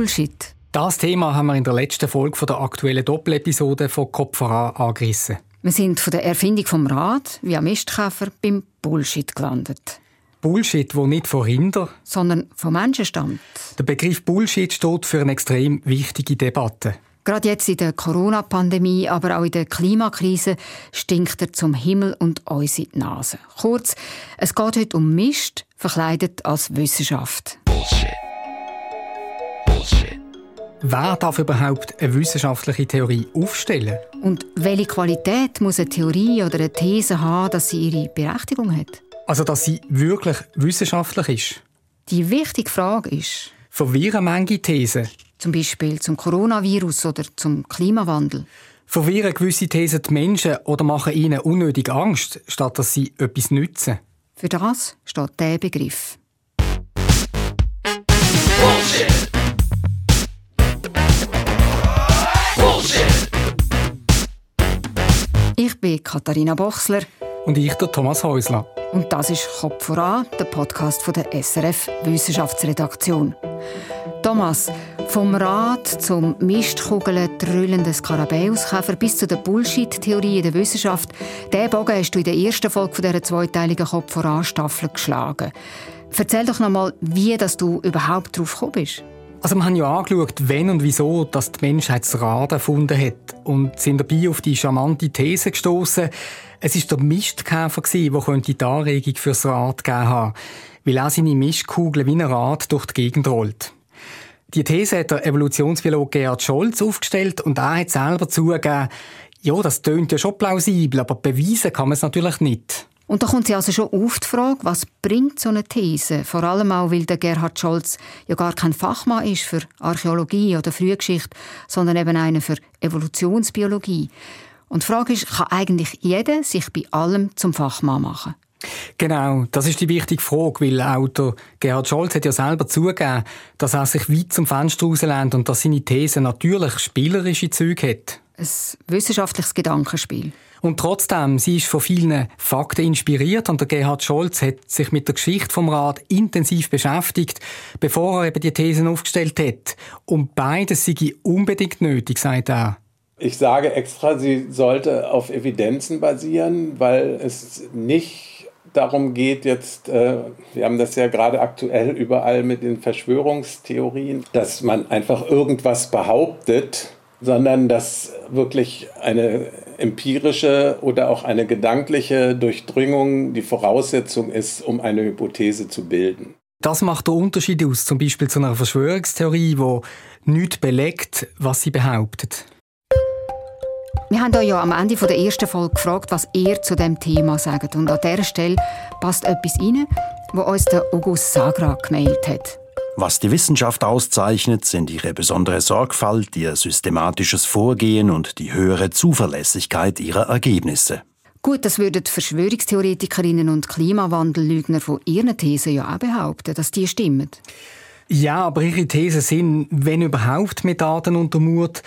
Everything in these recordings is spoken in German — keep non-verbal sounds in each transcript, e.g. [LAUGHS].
Bullshit? Das Thema haben wir in der letzten Folge der aktuellen Doppelepisode von Kopf voran angerissen. Wir sind von der Erfindung vom Rad via Mistkäfer beim Bullshit gelandet. Bullshit, wo nicht von Rinder, sondern vom Menschen stammt. Der Begriff Bullshit steht für eine extrem wichtige Debatte. Gerade jetzt in der Corona-Pandemie, aber auch in der Klimakrise stinkt er zum Himmel und uns in die Nase. Kurz, es geht heute um Mist, verkleidet als Wissenschaft. Bullshit. Bullshit. Wer darf überhaupt eine wissenschaftliche Theorie aufstellen? Und welche Qualität muss eine Theorie oder eine These haben, dass sie ihre Berechtigung hat? Also, dass sie wirklich wissenschaftlich ist? Die wichtige Frage ist... Verwirren manche Thesen? Zum Beispiel zum Coronavirus oder zum Klimawandel. Verwirren gewisse Thesen die Menschen oder machen ihnen unnötig Angst, statt dass sie etwas nützen? Für das steht der Begriff. Bullshit. Bin Katharina Bochsler. Und ich, der Thomas Häusler. Und das ist Kopf voran, der Podcast von der SRF Wissenschaftsredaktion. Thomas, vom Rad zum Mistkugeln, trüllenden Skarabäuskäfer bis zu der Bullshit-Theorie in der Wissenschaft, diesen Bogen hast du in der ersten Folge dieser zweiteiligen Kopf voran Staffel geschlagen. Erzähl doch noch mal, wie dass du überhaupt darauf gekommen bist. Also wir haben ja angeschaut, wenn und wieso dass die Menschheit das Rad erfunden hat und sind dabei auf die charmante These gestoßen. Es ist der Mistkäfer der könnte die Anregung fürs Rad gegeben haben, weil er seine Mistkugel wie ein Rad durch die Gegend rollt. Die These hat der Evolutionsbiologe Gerhard Scholz aufgestellt und er hat selber zugegeben, ja, das tönt ja schon plausibel, aber beweisen kann man es natürlich nicht. Und da kommt sie also schon auf die Frage, was bringt so eine These? Vor allem auch, weil der Gerhard Scholz ja gar kein Fachmann ist für Archäologie oder Frühgeschichte, sondern eben einer für Evolutionsbiologie. Und die Frage ist, kann eigentlich jeder sich bei allem zum Fachmann machen? Genau, das ist die wichtige Frage, weil der Gerhard Scholz hat ja selber zugegeben, dass er sich weit zum Fenster rauslehnt und dass seine These natürlich spielerische Züge hat. Ein wissenschaftliches Gedankenspiel. Und trotzdem, sie ist von vielen Fakten inspiriert und der Gerhard Scholz hat sich mit der Geschichte vom Rat intensiv beschäftigt, bevor er eben die Thesen aufgestellt hat. Und beides sei unbedingt nötig, sagt er. Ich sage extra, sie sollte auf Evidenzen basieren, weil es nicht darum geht jetzt, äh, wir haben das ja gerade aktuell überall mit den Verschwörungstheorien, dass man einfach irgendwas behauptet, sondern dass wirklich eine empirische oder auch eine gedankliche Durchdringung die Voraussetzung ist, um eine Hypothese zu bilden. Das macht den Unterschied aus, zum Beispiel zu einer Verschwörungstheorie, die nicht belegt, was sie behauptet. Wir haben euch ja am Ende der ersten Folge gefragt, was ihr zu dem Thema sagt. Und an dieser Stelle passt etwas rein, was uns der August Sagra gemeldet hat. Was die Wissenschaft auszeichnet, sind ihre besondere Sorgfalt, ihr systematisches Vorgehen und die höhere Zuverlässigkeit ihrer Ergebnisse. Gut, das würden Verschwörungstheoretikerinnen und Klimawandellügner von ihren Thesen ja auch behaupten, dass die stimmen. Ja, aber ihre Thesen sind, wenn überhaupt, mit Daten untermauert,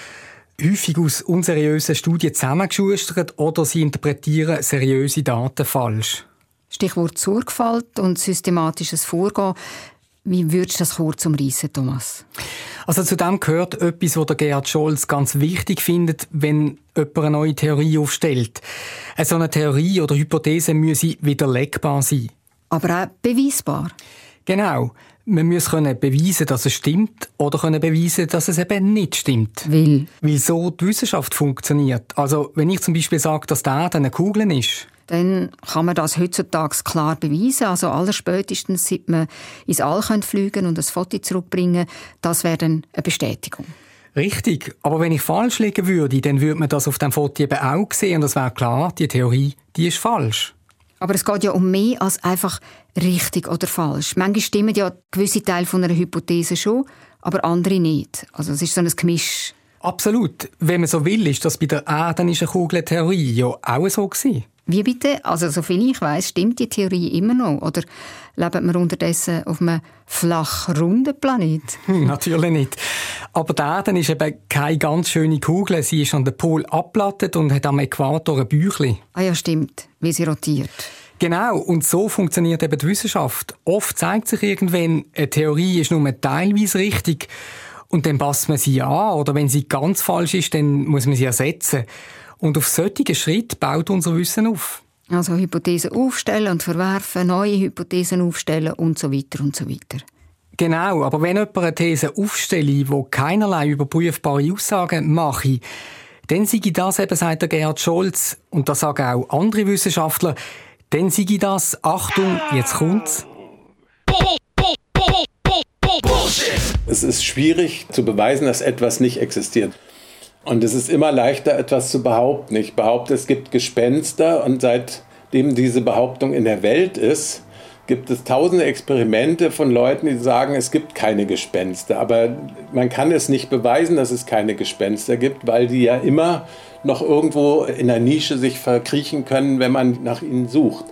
häufig aus unseriösen Studien zusammengeschustert oder sie interpretieren seriöse Daten falsch. Stichwort Sorgfalt und systematisches Vorgehen. Wie würdest du das kurz umreißen, Thomas? Also zu dem gehört etwas, was der Gerhard Scholz ganz wichtig findet, wenn jemand eine neue Theorie aufstellt. Eine so eine Theorie oder Hypothese müsse widerlegbar sein. Aber auch beweisbar. Genau. Man muss können beweisen, dass es stimmt, oder können beweisen, dass es eben nicht stimmt. Weil? Weil so die Wissenschaft funktioniert. Also, wenn ich zum Beispiel sage, dass der Erde eine Kugel ist, dann kann man das heutzutage klar beweisen. Also allerspätestens, seit man ins All fliegen und ein Foto zurückbringen das wäre dann eine Bestätigung. Richtig, aber wenn ich falsch liegen würde, dann würde man das auf dem Foto eben auch sehen und das wäre klar, die Theorie, die ist falsch. Aber es geht ja um mehr als einfach richtig oder falsch. Manchmal stimmen ja gewisse Teile von einer Hypothese schon, aber andere nicht. Also es ist so ein Gemisch. Absolut. Wenn man so will, ist das bei der erdischen Kugeltheorie ja auch so gewesen. Wie bitte? Also, soviel ich weiß, stimmt die Theorie immer noch? Oder leben wir unterdessen auf einem flach-runden Planet? [LAUGHS] Hm, natürlich nicht. Aber die Erde ist eben keine ganz schöne Kugel. Sie ist an den Pol abplattet und hat am Äquator ein Büchli. Ah ja, stimmt. Wie sie rotiert. Genau, und so funktioniert eben die Wissenschaft. Oft zeigt sich irgendwann, eine Theorie ist nur teilweise richtig Und dann passt man sie an, oder wenn sie ganz falsch ist, dann muss man sie ersetzen. Und auf solchen Schritt baut unser Wissen auf. Also Hypothesen aufstellen und verwerfen, neue Hypothesen aufstellen und so weiter und so weiter. Genau, aber wenn jemand eine These aufstelle, wo keinerlei überprüfbare Aussagen mache, dann sei das eben, sagt der Gerhard Scholz, und das sagen auch andere Wissenschaftler, dann sei das, Achtung, jetzt kommt's. Es ist schwierig zu beweisen, dass etwas nicht existiert. Und es ist immer leichter, etwas zu behaupten. Ich behaupte, es gibt Gespenster und seitdem diese Behauptung in der Welt ist, gibt es tausende Experimente von Leuten, die sagen, es gibt keine Gespenster. Aber man kann es nicht beweisen, dass es keine Gespenster gibt, weil die ja immer noch irgendwo in der Nische sich verkriechen können, wenn man nach ihnen sucht.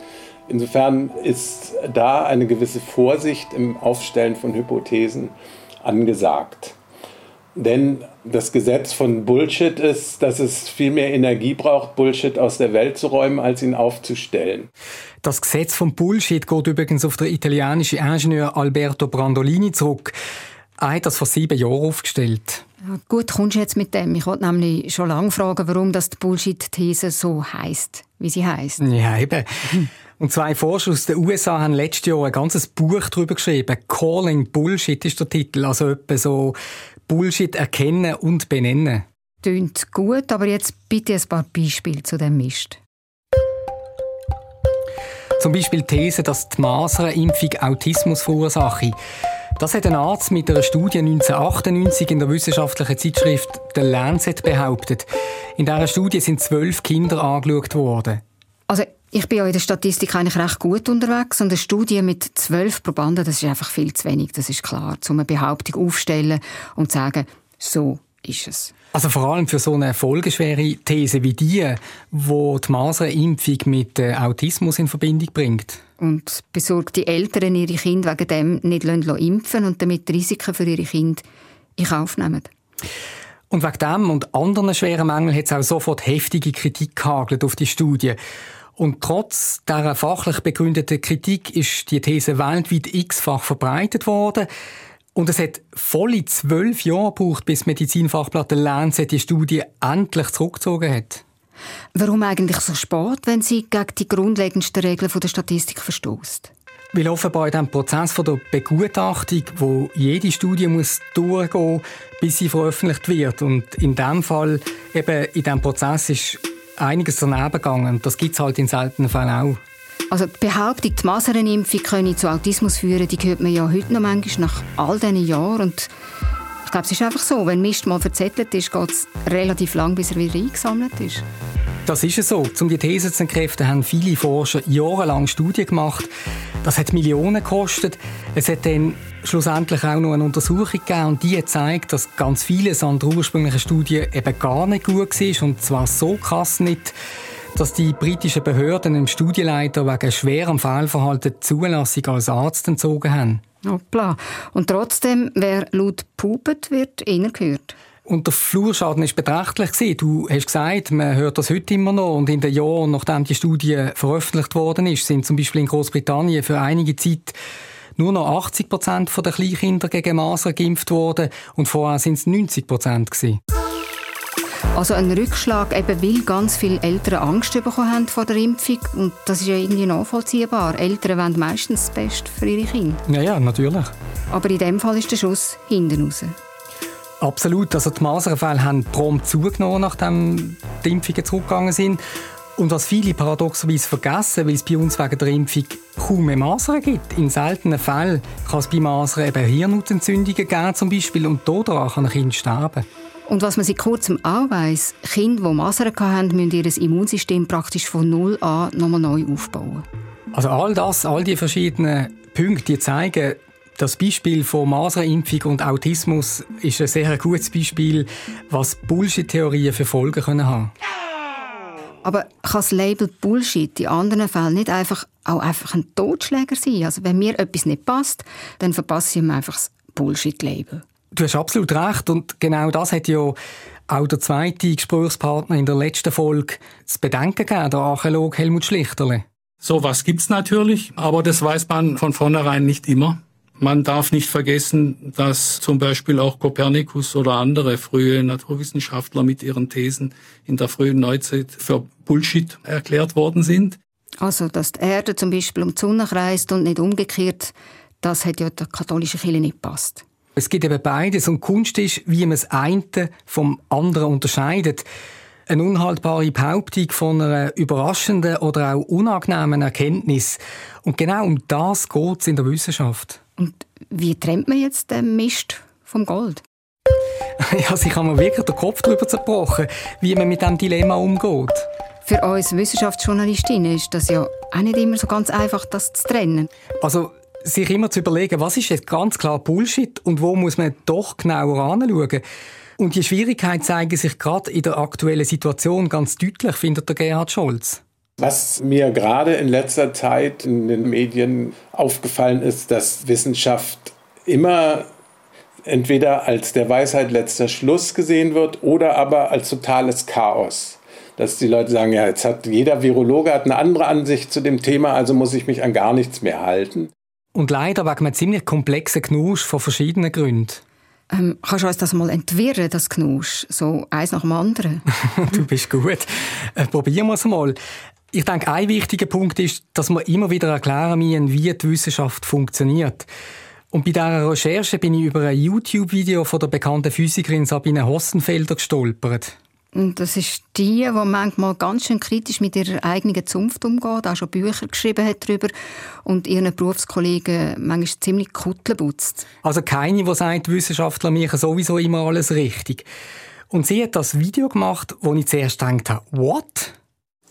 Insofern ist da eine gewisse Vorsicht im Aufstellen von Hypothesen angesagt. Denn das Gesetz von Bullshit ist, dass es viel mehr Energie braucht, Bullshit aus der Welt zu räumen, als ihn aufzustellen. Das Gesetz von Bullshit geht übrigens auf den italienischen Ingenieur Alberto Brandolini zurück. Er hat das vor sieben Jahren aufgestellt. Ja, gut, kommst du jetzt mit dem. Ich wollte nämlich schon lange fragen, warum das die Bullshit-These so heißt, wie sie heißt. Ja, eben. Und zwei Forscher aus den USA haben letztes Jahr ein ganzes Buch darüber geschrieben. Calling Bullshit ist der Titel. Also etwa so Bullshit erkennen und benennen. Tönt gut, aber jetzt bitte ein paar Beispiele zu dem Mist. Zum Beispiel die These, dass die Masernimpfung Autismus verursache. Das hat ein Arzt mit einer Studie 1998 in der wissenschaftlichen Zeitschrift The Lancet behauptet. In dieser Studie sind zwölf Kinder angeschaut worden. Also ich bin ja in der Statistik eigentlich recht gut unterwegs und eine Studie mit zwölf Probanden, das ist einfach viel zu wenig, das ist klar, um eine Behauptung aufzustellen und zu sagen, so ist es. Also vor allem für so eine folgeschwere These wie die, wo die Masernimpfung mit äh, Autismus in Verbindung bringt. Und besorgte Eltern ihre Kinder wegen dem nicht impfen und damit die Risiken für ihre Kinder in Kauf nehmen. Und wegen dem und anderen schweren Mängeln hat es auch sofort heftige Kritik gehagelt auf die Studie. Und trotz dieser fachlich begründeten Kritik ist die These weltweit x-fach verbreitet worden. Und es hat volle zwölf Jahre gebraucht, bis Medizinfachblatt Lancet die Studie endlich zurückgezogen hat. Warum eigentlich so spät, wenn sie gegen die grundlegendsten Regeln der Statistik verstößt? Weil offenbar in diesem Prozess der Begutachtung, wo jede Studie muss durchgehen muss, bis sie veröffentlicht wird. Und in diesem Fall, eben in diesem Prozess, ist einiges daneben gegangen. Das gibt es halt in seltenen Fällen auch. Also die Behauptung, die Masernimpfung könne zu Autismus führen, die hört man ja heute noch manchmal nach all diesen Jahren. Und ich glaube, es ist einfach so, wenn Mist mal verzettelt ist, geht es relativ lang, bis er wieder eingesammelt ist. Das ist es so. Um die These zu entkräften, haben viele Forscher jahrelang Studien gemacht. Das hat Millionen gekostet. Es hat dann schlussendlich auch noch eine Untersuchung gegeben und die zeigt, dass ganz vieles an der ursprünglichen Studie eben gar nicht gut war und zwar so krass nicht, dass die britischen Behörden dem Studienleiter wegen schwerem Fehlverhalten die Zulassung als Arzt entzogen haben. Hoppla. Und trotzdem, wer laut pupet, wird gehört. Und der Flurschaden ist beträchtlich Du hast gesagt, man hört das heute immer noch. Und in den Jahren, nachdem die Studie veröffentlicht worden ist, sind zum Beispiel in Großbritannien für einige Zeit nur noch 80 Prozent der Kleinkinder gegen Masern geimpft worden und vorher sind es 90 Prozent Also ein Rückschlag, eben weil ganz viele Eltern Angst bekommen haben vor der Impfung. Und das ist ja irgendwie nachvollziehbar. Eltern wollen meistens das Beste für ihre Kinder. Ja, ja, natürlich. Aber in dem Fall ist der Schuss hinten raus. Absolut. Also die Masernfälle haben prompt zugenommen, nachdem die Impfungen zurückgegangen sind. Und was viele paradoxerweise vergessen, weil es bei uns wegen der Impfung kaum mehr Masern gibt. In seltenen Fällen kann es bei Masern eben Hirnhautentzündungen geben zum Beispiel und daran kann ein Kind sterben. Und was man seit kurzem auch weiss, Kinder, die Masern hatten, müssen ihr Immunsystem praktisch von Null an nochmal neu aufbauen. Also all das, all die verschiedenen Punkte, die zeigen, das Beispiel von Masernimpfung und Autismus ist ein sehr gutes Beispiel, was Bullshit-Theorien für Folgen können haben Aber kann das Label Bullshit in anderen Fällen nicht einfach auch einfach ein Totschläger sein? Also wenn mir etwas nicht passt, dann verpasse ich mir einfach das Bullshit-Label. Du hast absolut recht und genau das hat ja auch der zweite Gesprächspartner in der letzten Folge zu bedenken gegeben, der Archäolog Helmut Schlichterle. So was gibt's natürlich, aber das weiß man von vornherein nicht immer. Man darf nicht vergessen, dass zum Beispiel auch Kopernikus oder andere frühe Naturwissenschaftler mit ihren Thesen in der frühen Neuzeit für Bullshit erklärt worden sind. Also, dass die Erde zum Beispiel um die Sonne kreist und nicht umgekehrt, das hat ja der katholischen Kirche nicht gepasst. Es gibt eben beides und Kunst ist, wie man das eine vom anderen unterscheidet. Eine unhaltbare Behauptung von einer überraschenden oder auch unangenehmen Erkenntnis. Und genau um das geht es in der Wissenschaft. Und wie trennt man jetzt den Mist vom Gold? [LAUGHS] ja, sich haben mir wirklich den Kopf darüber zerbrochen, wie man mit diesem Dilemma umgeht. Für uns Wissenschaftsjournalistinnen ist das ja auch nicht immer so ganz einfach, das zu trennen. Also sich immer zu überlegen, was ist jetzt ganz klar Bullshit und wo muss man doch genauer anschauen. Und die Schwierigkeit zeigt sich gerade in der aktuellen Situation ganz deutlich, findet der Gerhard Scholz. Was mir gerade in letzter Zeit in den Medien aufgefallen ist, dass Wissenschaft immer entweder als der Weisheit letzter Schluss gesehen wird oder aber als totales Chaos. Dass die Leute sagen, ja, jetzt hat jeder Virologe hat eine andere Ansicht zu dem Thema, also muss ich mich an gar nichts mehr halten. Und leider wegen einem ziemlich komplexen Knusch von verschiedenen Gründen. Ähm, kannst du uns das mal entwirren, das Knusch? So eins nach dem anderen? [LAUGHS] du bist gut. Äh, probieren wir es mal. Ich denke, ein wichtiger Punkt ist, dass wir immer wieder erklären müssen, wie die Wissenschaft funktioniert. Und bei dieser Recherche bin ich über ein YouTube-Video von der bekannten Physikerin Sabine Hossenfelder gestolpert. Und das ist die, die manchmal ganz schön kritisch mit ihrer eigenen Zunft umgeht, auch schon Bücher geschrieben hat darüber und ihren Berufskollegen manchmal ziemlich Kutteln putzt. Also keine, die sagt, Wissenschaftler machen sowieso immer alles richtig. Und sie hat das Video gemacht, wo ich zuerst gedacht habe, what?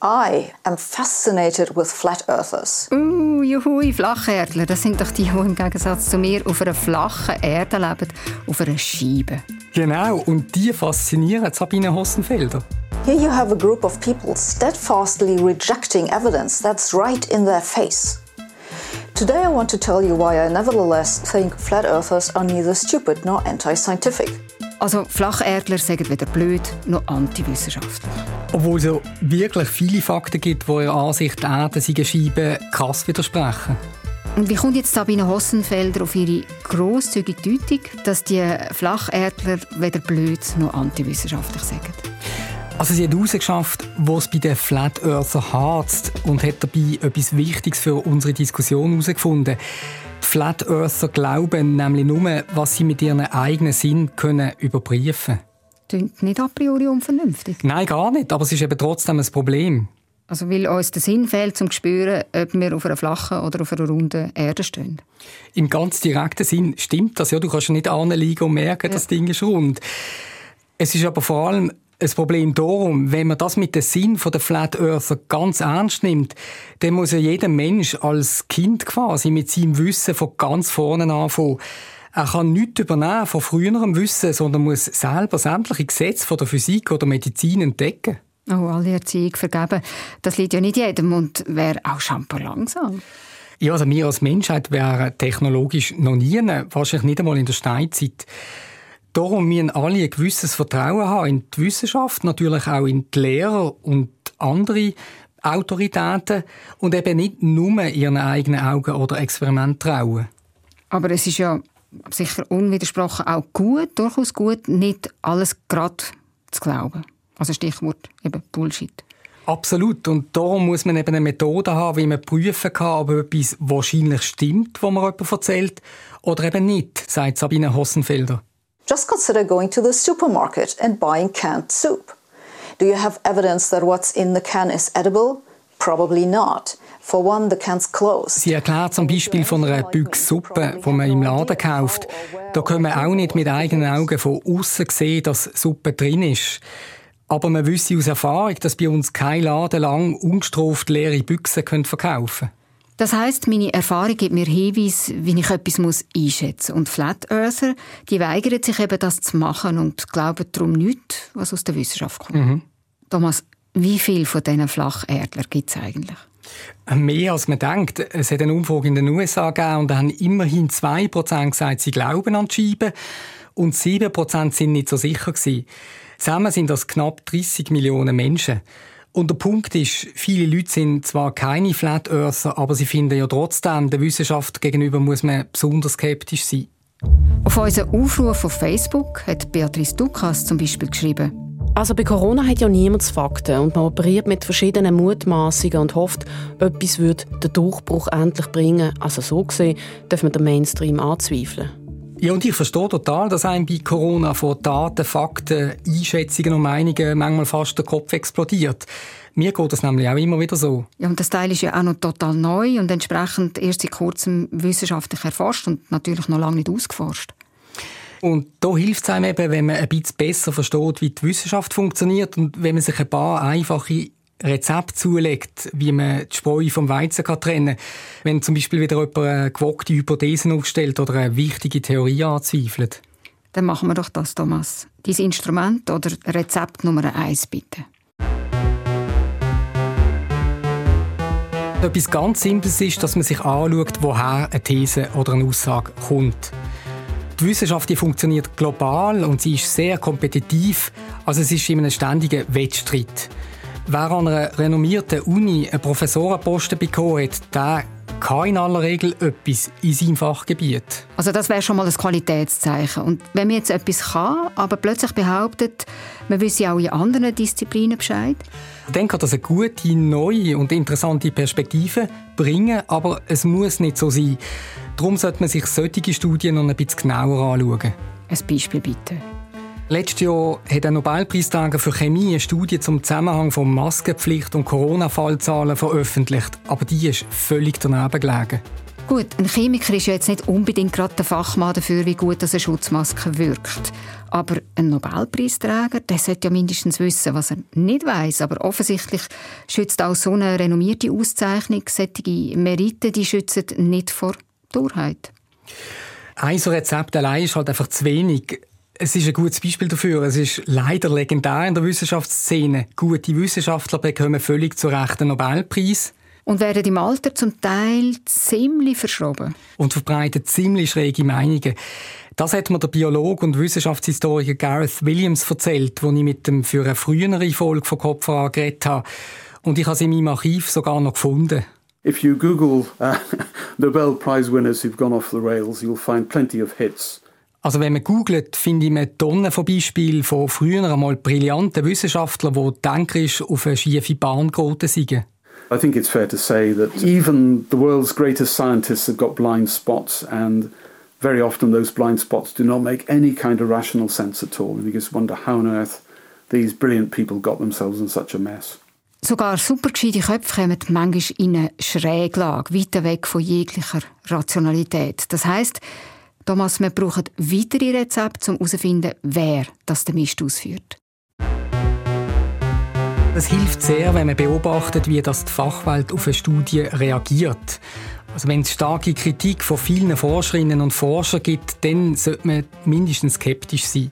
I am fascinated with flat earthers. Uh, juhui, Flacherdler. Das sind doch die, die im Gegensatz zu mir auf einer flachen Erde leben, auf einer Scheibe. Genau, und die faszinieren Sabine Hossenfelder. Here you have a group of people steadfastly rejecting evidence that's right in their face. Today I want to tell you why I nevertheless think flat earthers are neither stupid nor anti-scientific. Also Flacherdler sagen weder blöd noch antiwissenschaftlich. Obwohl es ja wirklich viele Fakten gibt, die ihrer Ansicht die Erde Scheiben krass widersprechen. Und wie kommt jetzt Sabine Hossenfelder auf ihre grosszügige Deutung, dass die Flacherdler weder blöd noch antiwissenschaftlich sagen? Also sie hat herausgeschafft, wo es bei den Flat Earther harzt und hat dabei etwas Wichtiges für unsere Diskussion herausgefunden. Die Flat Earther glauben nämlich nur, was sie mit ihren eigenen Sinn können überprüfen können. Klingt nicht a priori unvernünftig. Nein, gar nicht, aber es ist eben trotzdem ein Problem. Also weil uns der Sinn fehlt, um zu spüren, ob wir auf einer flachen oder auf einer runden Erde stehen. Im ganz direkten Sinn stimmt das. Ja, du kannst ja nicht anliegen und merken, ja. das Ding ist rund. Es ist aber vor allem ein Problem darum, wenn man das mit dem Sinn der Flat Earther ganz ernst nimmt, dann muss ja jeder Mensch als Kind quasi mit seinem Wissen von ganz vorne anfangen. Er kann nichts übernehmen von früherem Wissen, sondern muss selber sämtliche Gesetze von der Physik oder Medizin entdecken. Oh, alle Erziehung vergeben, das liegt ja nicht jedem und wäre auch schon langsam. Ja, also wir als Menschheit wären technologisch noch nie, wahrscheinlich nicht einmal in der Steinzeit. Darum müssen alle ein gewisses Vertrauen haben in die Wissenschaft, natürlich auch in die Lehrer und andere Autoritäten und eben nicht nur ihren eigenen Augen oder Experimenten trauen. Aber es ist ja sicher unwidersprochen auch gut, durchaus gut, nicht alles gerade zu glauben. Also Stichwort eben Bullshit. Absolut. Und darum muss man eben eine Methode haben, wie man prüfen kann, ob etwas wahrscheinlich stimmt, was man jemand erzählt, oder eben nicht, sagt Sabine Hossenfelder. Just consider going to the supermarket and buying canned soup. Do you have evidence that what's in the can is edible? Probably not. For one, the can's closed. Sie erklärt zum Beispiel von einer Büchse Suppe, die man im Laden kauft. Da können wir auch nicht mit eigenen Augen von außen sehen, dass Suppe drin ist. Aber man wüsste aus Erfahrung, dass bei uns kein Laden lang ungestraft leere Büchsen verkaufen können. Das heißt, meine Erfahrung gibt mir Hinweis, wie ich etwas muss einschätzen muss. Und Flat Earther, die weigern sich eben, das zu machen und glauben darum nichts, was aus der Wissenschaft kommt. Mhm. Thomas, wie viele von diesen Flacherdler gibt es eigentlich? Mehr als man denkt. Es hat eine Umfrage in den USA gegeben und da haben immerhin 2% gesagt, sie glauben an die Scheibe und 7% sind nicht so sicher gewesen. Zusammen sind das knapp 30 Millionen Menschen. Und der Punkt ist, viele Leute sind zwar keine Flat Earther, aber sie finden ja trotzdem, der Wissenschaft gegenüber muss man besonders skeptisch sein. Auf unseren Aufruf auf Facebook hat Beatrice Dukas zum Beispiel geschrieben. Also bei Corona hat ja niemand Fakten und man operiert mit verschiedenen Mutmaßungen und hofft, etwas würde den Durchbruch endlich bringen. Also so gesehen darf man den Mainstream anzweifeln. Ja, und ich verstehe total, dass einem bei Corona von Daten, Fakten, Einschätzungen und Meinungen manchmal fast der Kopf explodiert. Mir geht das nämlich auch immer wieder so. Ja, und das Teil ist ja auch noch total neu und entsprechend erst seit kurzem wissenschaftlich erforscht und natürlich noch lange nicht ausgeforscht. Und da hilft es einem eben, wenn man ein bisschen besser versteht, wie die Wissenschaft funktioniert und wenn man sich ein paar einfache Rezept zulegt, wie man die Spreu vom Weizen kann trennen kann. Wenn zum Beispiel wieder jemand eine gewogte Hypothesen aufstellt oder eine wichtige Theorie anzweifelt. Dann machen wir doch das, Thomas. Dein Instrument oder Rezept Nummer eins, bitte. Etwas ganz Simples ist, dass man sich anschaut, woher eine These oder eine Aussage kommt. Die Wissenschaft die funktioniert global und sie ist sehr kompetitiv, also es ist in einem ständigen Wettstreit. Wer an einer renommierten Uni einen Professorenposten bekommen hat, der kann in aller Regel etwas in seinem Fachgebiet. Also das wäre schon mal ein Qualitätszeichen. Und wenn man jetzt etwas kann, aber plötzlich behauptet, man wisse auch in anderen Disziplinen Bescheid? Dann kann das eine gute, neue und interessante Perspektive bringen, aber es muss nicht so sein. Darum sollte man sich solche Studien noch ein bisschen genauer anschauen. Ein Beispiel bitte. Letztes Jahr hat ein Nobelpreisträger für Chemie eine Studie zum Zusammenhang von Maskenpflicht und Corona-Fallzahlen veröffentlicht, aber die ist völlig daneben gelegen. Gut, ein Chemiker ist ja jetzt nicht unbedingt gerade der Fachmann dafür, wie gut eine Schutzmaske wirkt. Aber ein Nobelpreisträger, der sollte ja mindestens wissen, was er nicht weiß. Aber offensichtlich schützt auch so eine renommierte Auszeichnung, solche Merite, die schützen nicht vor Torheit. Ein so Rezept allein ist halt einfach zu wenig. Es ist ein gutes Beispiel dafür. Es ist leider legendär in der Wissenschaftsszene. Gute Wissenschaftler bekommen völlig zu Recht einen Nobelpreis. Und werden im Alter zum Teil ziemlich verschroben. Und verbreiten ziemlich schräge Meinungen. Das hat mir der Biologe und Wissenschaftshistoriker Gareth Williams erzählt, als ich mit dem für eine frühere Folge von Kopf geredet habe. Und ich habe sie in meinem Archiv sogar noch gefunden. If you Google uh, [LAUGHS] Nobel Prize winners who've gone off the rails, you'll find plenty of hits. Also wenn man googelt, finde ich eine Tonne von Beispielen von früher einmal brillanten Wissenschaftlern, die denkerisch auf eine schiefe Bahn geraten sind. I think it's fair to say that even the world's greatest scientists have got blind spots and very often those blind spots do not make any kind of rational sense at all. And you just wonder how on earth these brilliant people got themselves in such a mess. Sogar supergescheite Köpfe kommen manchmal in eine Schräglage, weit weg von jeglicher Rationalität. Das heißt, Thomas, wir brauchen weitere Rezepte, um herauszufinden, wer das den Mist ausführt. Es hilft sehr, wenn man beobachtet, wie das die Fachwelt auf eine Studie reagiert. Also wenn es starke Kritik von vielen Forscherinnen und Forschern gibt, dann sollte man mindestens skeptisch sein.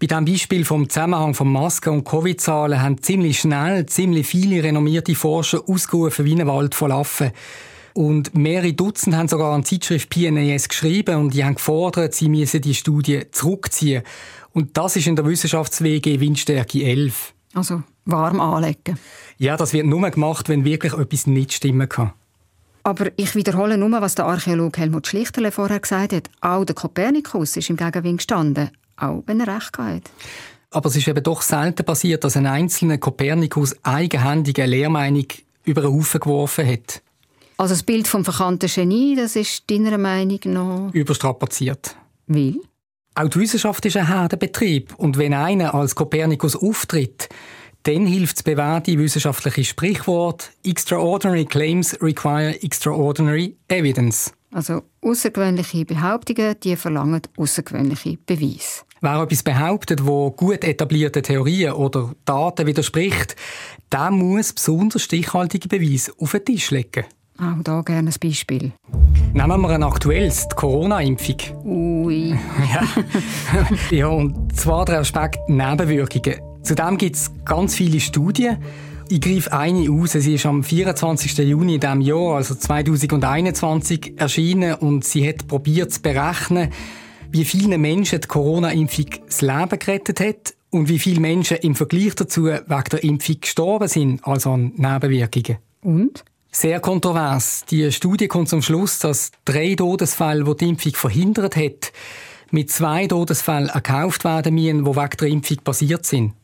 Bei dem Beispiel vom Zusammenhang von Masken und Covid-Zahlen haben ziemlich schnell ziemlich viele renommierte Forscher ausgerufen wie ein Wald voll Affen. Und mehrere Dutzend haben sogar an die Zeitschrift PNAS geschrieben und die haben gefordert, sie müssen die Studie zurückziehen. Und das ist in der Wissenschafts-WG Windstärke 11. Also warm anlegen. Ja, das wird nur gemacht, wenn wirklich etwas nicht stimmen kann. Aber ich wiederhole nur, was der Archäologe Helmut Schlichterle vorher gesagt hat. Auch der Kopernikus ist im Gegenwind gestanden, auch wenn er recht hat. Aber es ist eben doch selten passiert, dass ein einzelner Kopernikus eigenhändig eine Lehrmeinung über einen Haufen geworfen hat. Also das Bild vom verkannten Genie, das ist deiner Meinung nach... Überstrapaziert. Wie? Auch die Wissenschaft ist ein Herdenbetrieb. Und wenn einer als Kopernikus auftritt, dann hilft das bewährte wissenschaftliche Sprichwort Extraordinary claims require extraordinary evidence. Also außergewöhnliche Behauptungen, die verlangen außergewöhnliche Beweise. Wer etwas behauptet, wo gut etablierte Theorien oder Daten widerspricht, der muss besonders stichhaltige Beweise auf den Tisch legen. Auch da gerne ein Beispiel. Nehmen wir ein aktuelles, die Corona-Impfung. Ui. [LAUGHS] ja. ja, und zwar der Aspekt Nebenwirkungen. Zudem gibt es ganz viele Studien. Ich greife eine aus. Sie ist am 24. Juni in diesem Jahr, also 2021, erschienen und sie hat probiert zu berechnen, wie vielen Menschen die Corona-Impfung das Leben gerettet hat und wie viele Menschen im Vergleich dazu wegen der Impfung gestorben sind, also an Nebenwirkungen. Und? Sehr kontrovers. Die Studie kommt zum Schluss, dass drei Todesfälle, die die Impfung verhindert hat, mit zwei Todesfällen erkauft werden müssen, die wegen der Impfung passiert sind.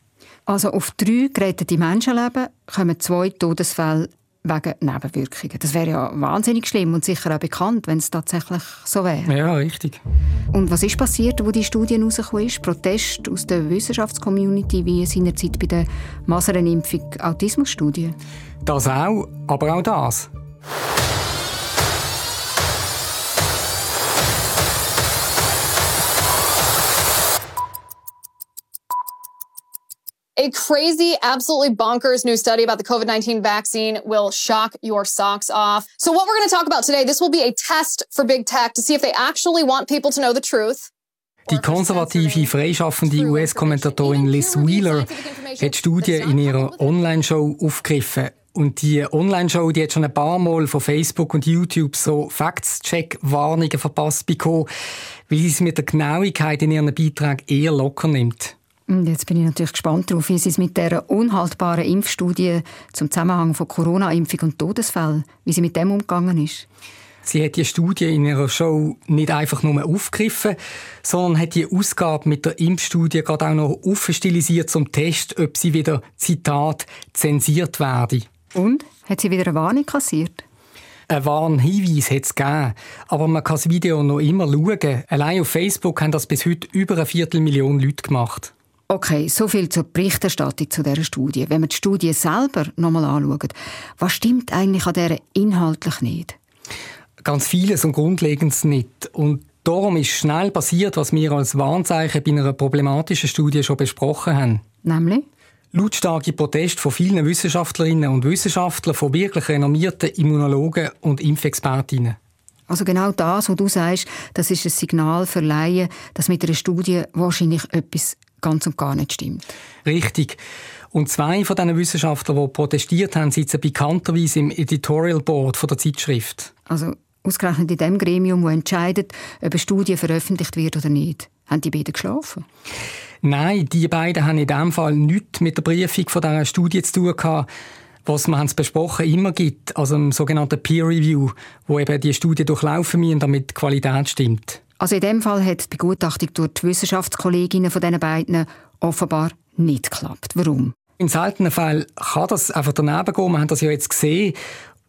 Also auf drei gerettete Menschenleben kommen zwei Todesfälle wegen Nebenwirkungen. Das wäre ja wahnsinnig schlimm und sicher auch bekannt, wenn es tatsächlich so wäre. Ja, richtig. Und was ist passiert, wo die Studie rausgekommen ist? Protest aus der Wissenschaftscommunity wie seinerzeit bei der Maserenimpfung Autismusstudie? Das auch, aber auch das. A crazy, absolutely bonkers new study about the COVID 19 vaccine will shock your socks off. So, what we're going to talk about today, this will be a test for big tech to see if they actually want people to know the truth. Die konservative, freischaffende US-Kommentatorin Liz Wheeler hat die Studie in ihrer Online-Show aufgegriffen. Und die Online-Show, die hat schon ein paar Mal von Facebook und YouTube so Facts-Check-Warnungen verpasst bekommen, weil sie es mit der Genauigkeit in ihren Beitrag eher locker nimmt. Und jetzt bin ich natürlich gespannt darauf, wie Sie es mit dieser unhaltbaren Impfstudie zum Zusammenhang von Corona-Impfung und Todesfällen, wie sie mit dem umgegangen ist. Sie hat die Studie in ihrer Show nicht einfach nur aufgegriffen, sondern hat die Ausgabe mit der Impfstudie gerade auch noch aufstilisiert zum Test, ob sie wieder, Zitat, zensiert werde. Und? Hat sie wieder eine Warnung kassiert? Ein Warnhinweis hat es gegeben, aber man kann das Video noch immer schauen. Allein auf Facebook haben das bis heute über eine Viertelmillion Leute gemacht. Okay, so viel zur Berichterstattung zu dieser Studie. Wenn man die Studie selber nochmal anschaut, was stimmt eigentlich an dieser inhaltlich nicht? Ganz vieles und Grundlegendes nicht. Und darum ist schnell passiert, was wir als Warnzeichen bei einer problematischen Studie schon besprochen haben. Nämlich? Lautstarke Proteste von vielen Wissenschaftlerinnen und Wissenschaftlern, von wirklich renommierten Immunologen und Impfexpertinnen. Also genau das, was du sagst, das ist ein Signal für Laien, dass mit einer Studie wahrscheinlich etwas ganz und gar nicht stimmt. Richtig. Und zwei von diesen Wissenschaftlern, die protestiert haben, sitzen bekannterweise im Editorial Board von der Zeitschrift. Also ausgerechnet in dem Gremium, das entscheidet, ob eine Studie veröffentlicht wird oder nicht. Haben die beiden geschlafen? Nein, die beiden haben in diesem Fall nichts mit der Briefung von dieser Studie zu tun gehabt, was man es besprochen immer gibt, also ein sogenannten Peer Review, wo eben die Studie durchlaufen müssen, damit die Qualität stimmt. Also in dem Fall hat die Begutachtung durch die Wissenschaftskolleginnen von diesen beiden offenbar nicht geklappt. Warum? In seltenen Fällen kann das einfach daneben gehen. Wir haben das ja jetzt gesehen.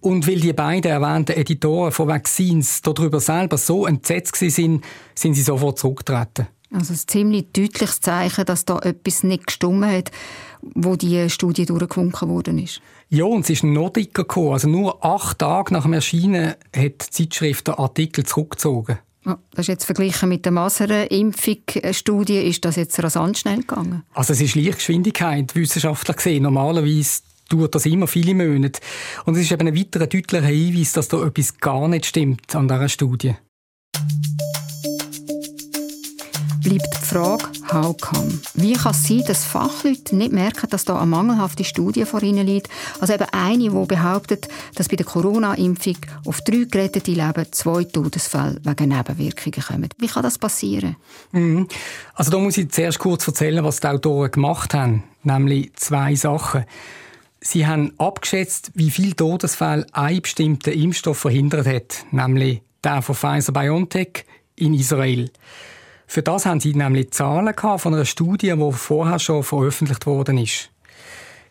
Und weil die beiden erwähnten Editoren von Vaccines darüber selber so entsetzt sind, sind sie sofort zurückgetreten. Also ein ziemlich deutliches Zeichen, dass da etwas nicht gestummen hat, wo die Studie durchgewunken worden ist. Ja, und es ist noch dicker gekommen. Also nur acht Tage nach dem Erscheinen hat die Zeitschrift den Artikel zurückgezogen. Das ist jetzt verglichen mit der Masern-Impfung-Studie, ist das jetzt rasant schnell gegangen? Also es ist Lichtgeschwindigkeit, Wissenschaftler gesehen. Normalerweise dauert das immer viele Monate. Und es ist eben ein weiterer deutlicher Hinweis, dass da etwas gar nicht stimmt an dieser Studie bleibt die Frage, how come? Wie kann es sein, dass Fachleute nicht merken, dass da eine mangelhafte Studie vor ihnen liegt? Also eben eine, die behauptet, dass bei der Corona-Impfung auf drei gerettete Leben zwei Todesfälle wegen Nebenwirkungen kommen. Wie kann das passieren? Mhm. Also da muss ich zuerst kurz erzählen, was die Autoren gemacht haben. Nämlich zwei Sachen. Sie haben abgeschätzt, wie viele Todesfälle ein bestimmter Impfstoff verhindert hat, nämlich der von Pfizer-BioNTech in Israel. Für das haben sie nämlich Zahlen von einer Studie, die vorher schon veröffentlicht worden ist.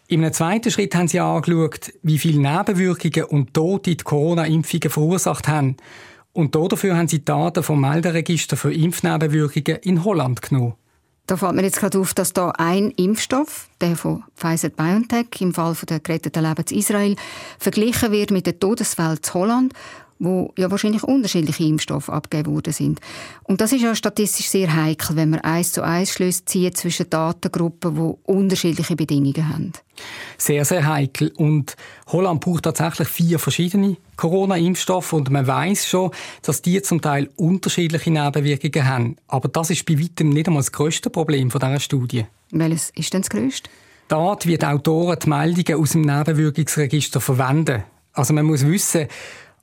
Einem zweiten Schritt haben sie angeschaut, wie viele Nebenwirkungen und Tote die Corona-Impfungen verursacht haben. Und dafür haben sie Daten vom Melderegister für Impfnebenwirkungen in Holland genommen. Da fällt mir jetzt gerade auf, dass da ein Impfstoff, der von Pfizer-BioNTech im Fall der geretteten Leben in Israel, verglichen wird mit den Todesfällen in Holland wo ja wahrscheinlich unterschiedliche Impfstoffe abgegeben worden sind. Und das ist ja statistisch sehr heikel, wenn man eins zu eins Schlüsse zieht zwischen Datengruppen, die unterschiedliche Bedingungen haben. Sehr, sehr heikel. Und Holland braucht tatsächlich vier verschiedene Corona-Impfstoffe und man weiß schon, dass die zum Teil unterschiedliche Nebenwirkungen haben. Aber das ist bei weitem nicht einmal das grösste Problem von dieser Studie. Welches ist denn das grösste? Dort wird Autoren die Meldungen aus dem Nebenwirkungsregister verwenden. Also man muss wissen,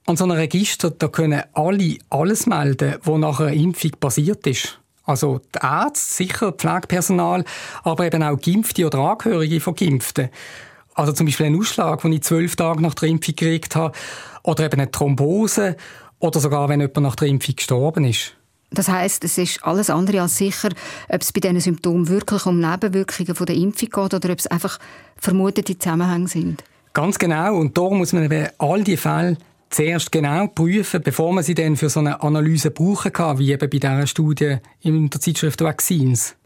an so einem Register da können alle alles melden, was nach einer Impfung passiert ist. Also die Ärzte, sicher Pflegepersonal, aber eben auch Geimpfte oder Angehörige von Geimpften. Also zum Beispiel einen Ausschlag, den ich zwölf Tage nach der Impfung gekriegt habe, oder eben eine Thrombose, oder sogar, wenn jemand nach der Impfung gestorben ist. Das heißt, es ist alles andere als sicher, ob es bei diesen Symptomen wirklich um Nebenwirkungen von der Impfung geht oder ob es einfach vermutete Zusammenhänge sind. Ganz genau. Und darum muss man eben all die Fälle zuerst genau prüfen, bevor man sie dann für so eine Analyse brauchen kann, wie eben bei dieser Studie in der Zeitschrift Vaccines.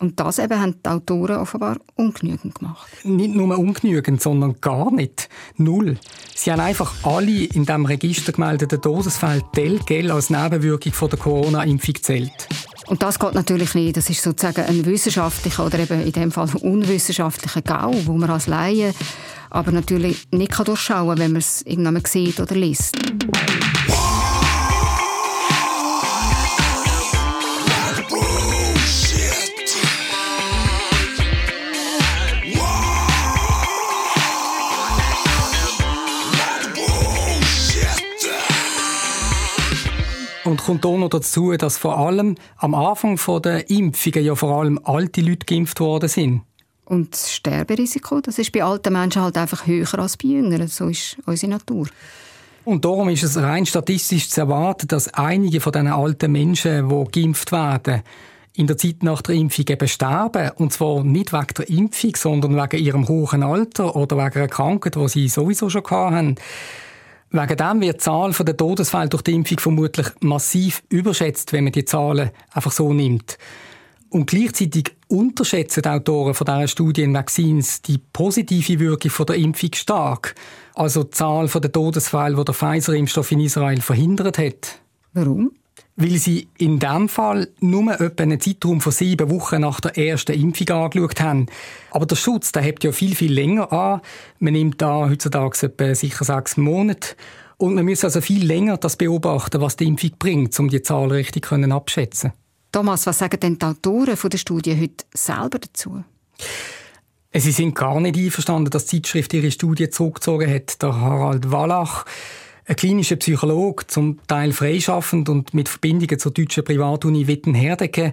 Und das eben haben die Autoren offenbar ungenügend gemacht. Nicht nur ungenügend, sondern gar nicht. Null. Sie haben einfach alle in diesem Register gemeldeten Dosisfälle Telgel als Nebenwirkung von der Corona-Impfung gezählt. Und das geht natürlich nicht. Das ist sozusagen ein wissenschaftlicher oder eben in dem Fall unwissenschaftlicher GAU, wo man als Laie aber natürlich nicht durchschauen kann, wenn man es irgendwann sieht oder liest. Kommt auch noch dazu, dass vor allem am Anfang der Impfungen ja vor allem alte Leute geimpft worden sind. Und das Sterberisiko, das ist bei alten Menschen halt einfach höher als bei Jüngeren. So ist unsere Natur. Und darum ist es rein statistisch zu erwarten, dass einige von diesen alten Menschen, die geimpft werden, in der Zeit nach der Impfung eben sterben. Und zwar nicht wegen der Impfung, sondern wegen ihrem hohen Alter oder wegen einer Krankheit, die sie sowieso schon hatten. Wegen dem wird die Zahl der Todesfälle durch die Impfung vermutlich massiv überschätzt, wenn man die Zahlen einfach so nimmt. Und gleichzeitig unterschätzen die Autoren von dieser Studie in Vaccines die positive Wirkung der Impfung stark. Also die Zahl der Todesfälle, die der Pfizer-Impfstoff in Israel verhindert hat. Warum? Weil sie in diesem Fall nur etwa einen Zeitraum von sieben Wochen nach der ersten Impfung angeschaut haben. Aber der Schutz, der hebt ja viel, viel länger an. Man nimmt da heutzutage etwa sicher sechs Monate. Und man muss also viel länger das beobachten, was die Impfung bringt, um die Zahl richtig abschätzen Thomas, was sagen denn die Autoren von der Studie heute selber dazu? Sie sind gar nicht einverstanden, dass die Zeitschrift ihre Studie zurückgezogen hat. Der Harald Wallach, ein klinischer Psychologe, zum Teil freischaffend und mit Verbindungen zur deutschen Privatuni Witten-Herdecke,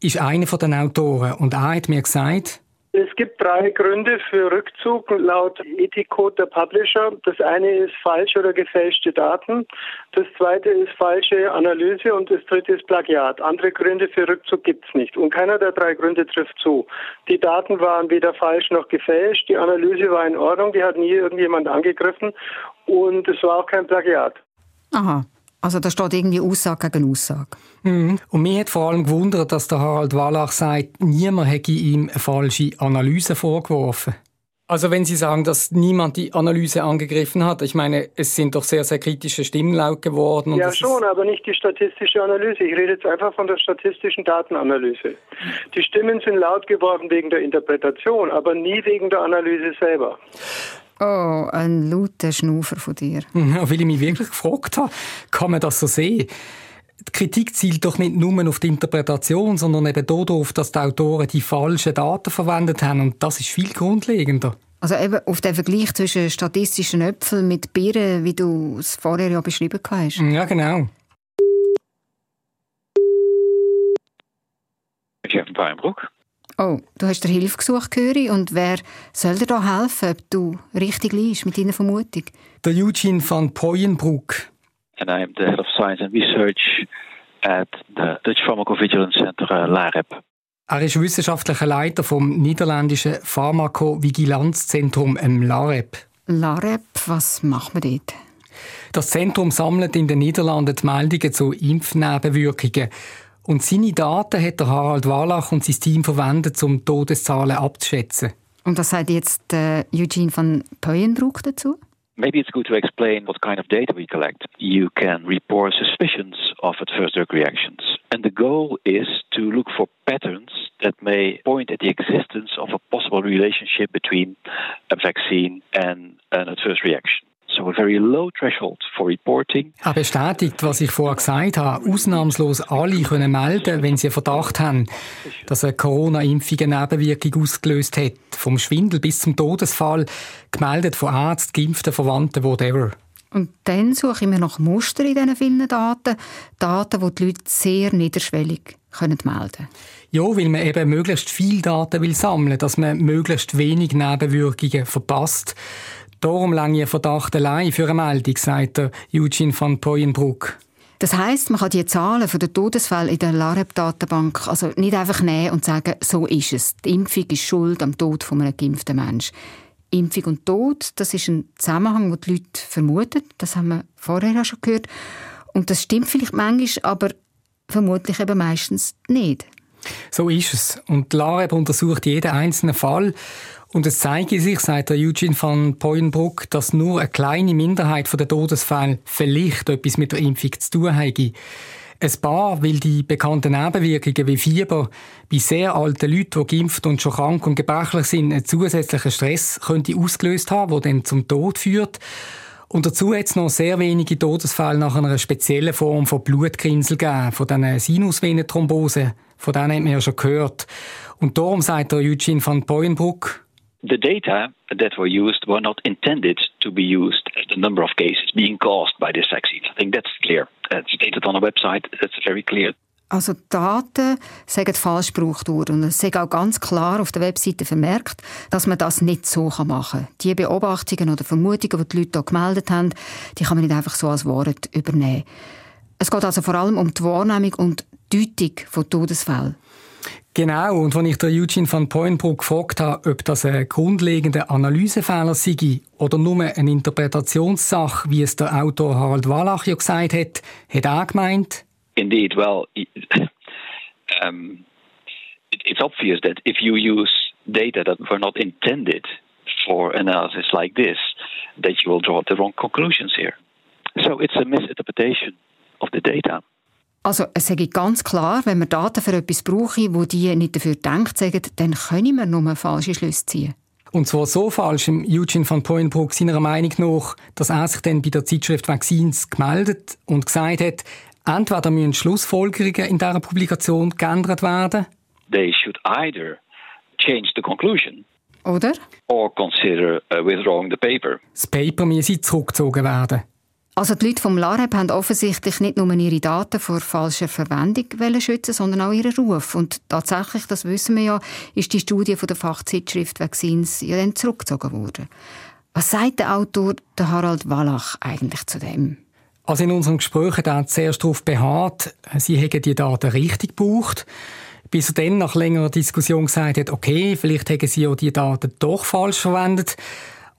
ist einer den Autoren. Und er hat mir gesagt, es gibt drei Gründe für Rückzug laut Ethikcode der Publisher. Das eine ist falsche oder gefälschte Daten, das zweite ist falsche Analyse und das dritte ist Plagiat. Andere Gründe für Rückzug gibt es nicht und keiner der drei Gründe trifft zu. Die Daten waren weder falsch noch gefälscht, die Analyse war in Ordnung, die hat nie irgendjemand angegriffen und es war auch kein Plagiat. Aha. Also da steht irgendwie Aussage gegen Aussage. Mhm. Und mir hat vor allem gewundert, dass der Harald Wallach sagt, niemand hätte ihm eine falsche Analyse vorgeworfen. Also wenn Sie sagen, dass niemand die Analyse angegriffen hat, ich meine, es sind doch sehr, sehr kritische Stimmen laut geworden. ja schon, aber nicht die statistische Analyse. Ich rede jetzt einfach von der statistischen Datenanalyse. Die Stimmen sind laut geworden wegen der Interpretation, aber nie wegen der Analyse selber. Oh, ein lauter Schnufer von dir. [LAUGHS] Ja, weil ich mich wirklich gefragt habe, kann man das so sehen? Die Kritik zielt doch nicht nur auf die Interpretation, sondern eben darauf, dass die Autoren die falschen Daten verwendet haben. Und das ist viel grundlegender. Also eben auf den Vergleich zwischen statistischen Äpfeln mit Birnen, wie du es vorher ja beschrieben hast. Ja, genau. Jeff Weinbruck. Oh, du hast dir Hilfe gesucht, höre Und wer soll dir da helfen, ob du richtig liegst mit deiner Vermutung? Der Eugene van Poyenbroek. And I am the head of science and research at the Dutch Pharmacovigilance Center, uh, LAREP. Er ist wissenschaftlicher Leiter vom niederländischen Pharmakovigilanzzentrum im LAREP. LAREP, was macht man dort? Das Zentrum sammelt in den Niederlanden die Meldungen zu Impfnebenwirkungen und seine Daten hat der Harald Wallach und sein Team verwendet, um Todeszahlen abzuschätzen. Und was sagt jetzt äh, Eugene van Peuenbroek dazu? Maybe it's good to explain what kind of data we collect. You can report suspicions of adverse drug reactions. And the goal is to look for patterns that may point at the existence of a possible relationship between a vaccine and an adverse reaction. So a very low threshold for reporting. Er bestätigt, was ich vorher gesagt habe. Ausnahmslos alle können melden, wenn sie einen Verdacht haben, dass eine Corona-Impfung eine Nebenwirkung ausgelöst hat. Vom Schwindel bis zum Todesfall. Gemeldet von Ärzten, Geimpften, Verwandten, whatever. Und dann suche ich mir nach Muster in diesen vielen Daten. Daten, die die Leute sehr niederschwellig können melden können. Ja, weil man eben möglichst viel Daten will sammeln, dass man möglichst wenig Nebenwirkungen verpasst. Darum lange Verdacht allein für eine Meldung, sagt der Eugene van Poyenbroek. Das heißt, man kann die Zahlen von den Todesfällen in der LAREP-Datenbank also nicht einfach nehmen und sagen, so ist es. Die Impfung ist schuld am Tod von einem geimpften Menschen. Impfung und Tod, das ist ein Zusammenhang, den die Leute vermuten. Das haben wir vorher ja schon gehört. Und das stimmt vielleicht manchmal, aber vermutlich eben meistens nicht. So ist es. Und die LAREP untersucht jeden einzelnen Fall. Und es zeige sich, sagt der Eugene van Poyenbroek, dass nur eine kleine Minderheit der Todesfälle vielleicht etwas mit der Impfung zu tun habe. Ein paar, weil die bekannten Nebenwirkungen wie Fieber bei sehr alten Leuten, die geimpft und schon krank und gebrechlich sind, einen zusätzlichen Stress könnte ausgelöst haben, der dann zum Tod führt. Und dazu hat es noch sehr wenige Todesfälle nach einer speziellen Form von Blutgrinsel gegeben, von diesen Sinusvenenthrombosen, von denen haben wir ja schon gehört. Und darum sagt der Eugene van Poyenbroek, the data that were used were not intended to be used as the number of cases being caused by this vaccine. I think that's clear. It's stated on the website. That's very clear. Also die Daten sagen falsch gebraucht worden. Und es ist auch ganz klar auf der Webseite vermerkt, dass man das nicht so machen kann. Die Beobachtungen oder Vermutungen, die die Leute hier gemeldet haben, die kann man nicht einfach so als Wort übernehmen. Es geht also vor allem um die Wahrnehmung und Deutung von Todesfällen. Genau, und wenn ich der Eugene van Poinbrook gefragt habe, ob das ein grundlegender Analysefehler sei oder nur eine Interpretationssache, wie es der Autor Harald Wallach ja gesagt hat, hat er gemeint, Indeed, well, um, it, it's obvious that if you use data that were not intended for analysis like this, that you will draw the wrong conclusions here. So it's a misinterpretation of the data. Also, es sage ganz klar, wenn wir Daten für etwas brauchen, wo die nicht dafür denkt sagen, dann können wir nur falsche Schlüsse ziehen. Und zwar so falsch, im Eugene van Poyenbroek seiner Meinung nach, dass er sich dann bei der Zeitschrift Vaccines gemeldet und gesagt hat, entweder müssen Schlussfolgerungen in dieser Publikation geändert werden. They should either change the conclusion Oder? or consider uh, withdrawing the paper. Das Paper müsse zurückgezogen werden. Also die Leute vom LAREP haben offensichtlich nicht nur ihre Daten vor falscher Verwendung schützen, sondern auch ihren Ruf. Und tatsächlich, das wissen wir ja, ist die Studie von der Fachzeitschrift Vaccines ja dann zurückgezogen worden. Was sagt der Autor, der Harald Wallach, eigentlich zu dem? Also in unserem Gespräch hat er zuerst darauf beharrt, sie hätten die Daten richtig gebraucht, bis er dann nach längerer Diskussion gesagt hat, okay, vielleicht hätten sie ja die Daten doch falsch verwendet.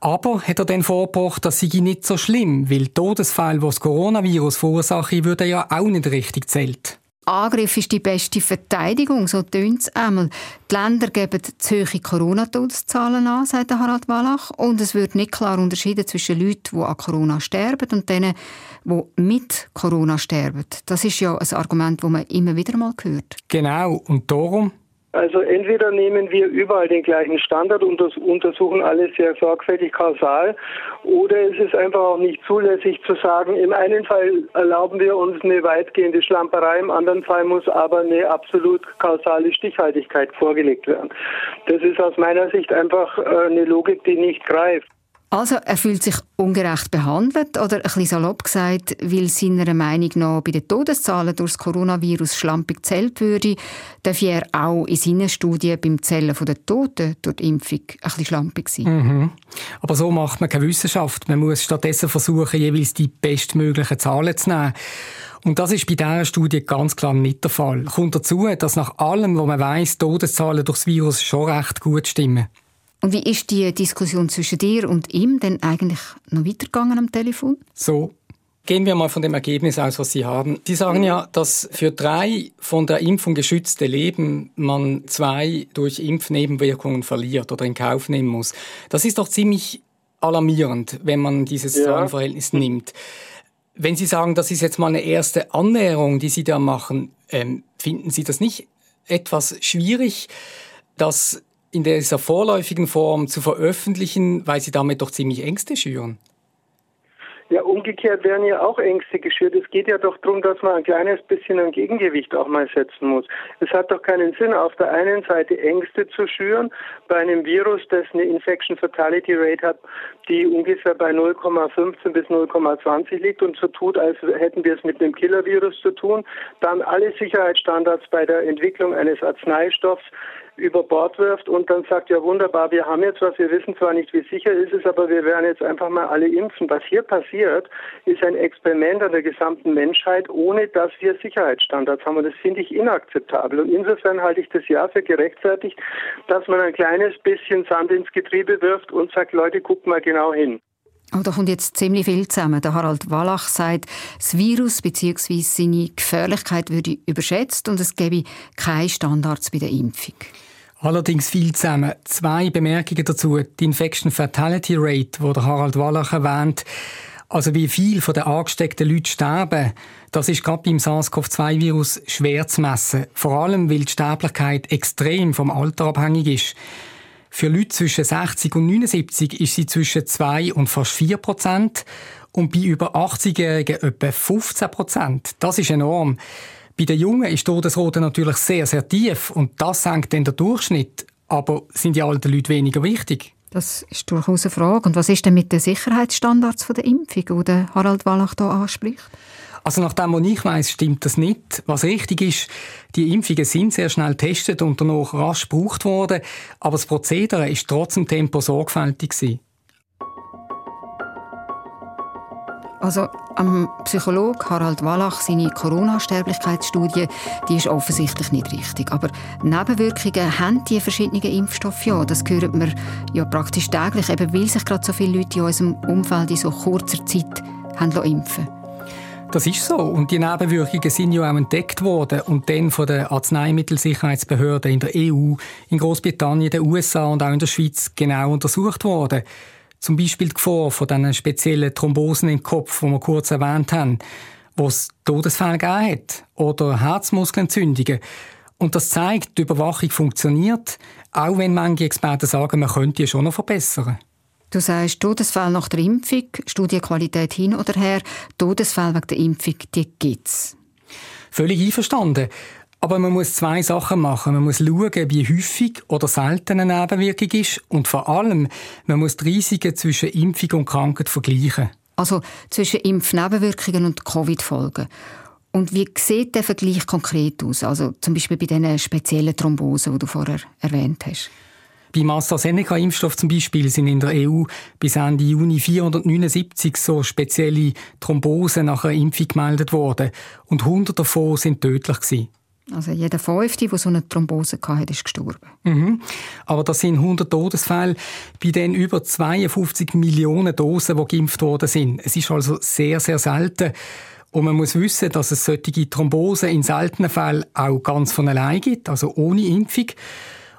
Aber hat er dann vorgebracht, das sei nicht so schlimm, weil Todesfälle, die das Coronavirus verursachen, würden ja auch nicht richtig zählt. Angriff ist die beste Verteidigung, so tönt es einmal. Die Länder geben zu hohe Corona-Todeszahlen an, sagt Harald Wallach. Und es wird nicht klar unterschieden zwischen Leuten, die an Corona sterben und denen, die mit Corona sterben. Das ist ja ein Argument, das man immer wieder mal hört. Genau, und darum also entweder nehmen wir überall den gleichen Standard und untersuchen alles sehr sorgfältig kausal, oder es ist einfach auch nicht zulässig zu sagen, im einen Fall erlauben wir uns eine weitgehende Schlamperei, im anderen Fall muss aber eine absolut kausale Stichhaltigkeit vorgelegt werden. Das ist aus meiner Sicht einfach äh, eine Logik, die nicht greift. Also er fühlt sich ungerecht behandelt oder ein bisschen salopp gesagt, weil seiner Meinung nach bei den Todeszahlen durch das Coronavirus schlampig gezählt würde, darf er auch in seinen Studien beim Zählen der Toten durch die Impfung ein bisschen schlampig sein. Mhm. Aber so macht man keine Wissenschaft. Man muss stattdessen versuchen, jeweils die bestmöglichen Zahlen zu nehmen. Und das ist bei dieser Studie ganz klar nicht der Fall. Kommt dazu, dass nach allem, was man weiss, Todeszahlen durch das Virus schon recht gut stimmen. Und wie ist die Diskussion zwischen dir und ihm denn eigentlich noch weitergegangen am Telefon? So, Gehen wir mal von dem Ergebnis aus, was Sie haben. Sie sagen ja, dass für drei von der Impfung geschützte Leben man zwei durch Impfnebenwirkungen verliert oder in Kauf nehmen muss. Das ist doch ziemlich alarmierend, wenn man dieses ja. Zahlenverhältnis nimmt. Wenn Sie sagen, das ist jetzt mal eine erste Annäherung, die Sie da machen, ähm, finden Sie das nicht etwas schwierig, dass in dieser vorläufigen Form zu veröffentlichen, weil sie damit doch ziemlich Ängste schüren. Ja, umgekehrt werden ja auch Ängste geschürt. Es geht ja doch darum, dass man ein kleines bisschen ein Gegengewicht auch mal setzen muss. Es hat doch keinen Sinn, auf der einen Seite Ängste zu schüren bei einem Virus, das eine Infection Fatality Rate hat, die ungefähr bei 0,15 bis 0,20 liegt und so tut, als hätten wir es mit einem Killer-Virus zu tun. Dann alle Sicherheitsstandards bei der Entwicklung eines Arzneistoffs über Bord wirft und dann sagt, ja wunderbar, wir haben jetzt was, wir wissen zwar nicht, wie sicher ist es, aber wir werden jetzt einfach mal alle impfen. Was hier passiert, ist ein Experiment an der gesamten Menschheit, ohne dass wir Sicherheitsstandards haben. Und das finde ich inakzeptabel. Und insofern halte ich das ja für gerechtfertigt, dass man ein kleines bisschen Sand ins Getriebe wirft und sagt, Leute, guckt mal genau hin. Oh, da kommt jetzt ziemlich viel zusammen. Der Harald Wallach sagt, das Virus bzw. seine Gefährlichkeit würde überschätzt und es gäbe keine Standards bei der Impfung. Allerdings viel zusammen. Zwei Bemerkungen dazu. Die Infection Fatality Rate, wo der Harald Wallach erwähnt, also wie viel von den angesteckten Leuten sterben, das ist gerade beim SARS-CoV-2-Virus schwer zu messen. Vor allem, weil die Sterblichkeit extrem vom Alter abhängig ist. Für Leute zwischen 60 und 79 ist sie zwischen 2 und fast 4 Prozent und bei über 80-Jährigen etwa 15 Prozent. Das ist enorm. Bei den Jungen ist die Todesrate natürlich sehr, sehr tief und das senkt dann der Durchschnitt. Aber sind die alten Leute weniger wichtig? Das ist durchaus eine Frage. Und was ist denn mit den Sicherheitsstandards der Impfung, die Harald Wallach hier anspricht? Also nach dem, was ich weiss, stimmt das nicht. Was richtig ist, die Impfungen sind sehr schnell getestet und danach rasch gebraucht worden, aber das Prozedere ist trotzdem Tempo sorgfältig gewesen. Also am Psychologe Harald Wallach seine Corona-Sterblichkeitsstudie, die ist offensichtlich nicht richtig. Aber Nebenwirkungen haben die verschiedenen Impfstoffe ja. Das hören wir ja praktisch täglich, eben weil sich gerade so viele Leute in unserem Umfeld in so kurzer Zeit haben impfen das ist so. Und die Nebenwirkungen sind ja auch entdeckt worden und dann von den Arzneimittelsicherheitsbehörden in der EU, in Großbritannien, den USA und auch in der Schweiz genau untersucht worden. Zum Beispiel die Gefahr von diesen speziellen Thrombosen im Kopf, die wir kurz erwähnt haben, wo es Todesfälle gegeben hat. Oder Herzmuskelentzündungen. Und das zeigt, die Überwachung funktioniert, auch wenn manche Experten sagen, man könnte die schon noch verbessern. Du sagst, Todesfälle nach der Impfung, Studienqualität hin oder her, Todesfälle wegen der Impfung, die gibt es. Völlig einverstanden. Aber man muss zwei Sachen machen. Man muss schauen, wie häufig oder selten eine Nebenwirkung ist. Und vor allem, man muss die Risiken zwischen Impfung und Krankheit vergleichen. Also zwischen Impfnebenwirkungen und Covid-Folgen. Und wie sieht der Vergleich konkret aus? Also zum Beispiel bei diesen speziellen Thrombosen, die du vorher erwähnt hast. Beim AstraZeneca-Impfstoff zum Beispiel sind in der EU bis Ende Juni 479 so spezielle Thrombosen nach einer Impfung gemeldet worden. Und 100 davon sind tödlich gewesen. Also jeder Fünfte, der so eine Thrombose hatte, ist gestorben. Mhm. Aber das sind 100 Todesfälle bei den über 52 Millionen Dosen, die geimpft worden sind. Es ist also sehr, sehr selten. Und man muss wissen, dass es solche Thrombosen in seltenen Fällen auch ganz von allein gibt, also ohne Impfung.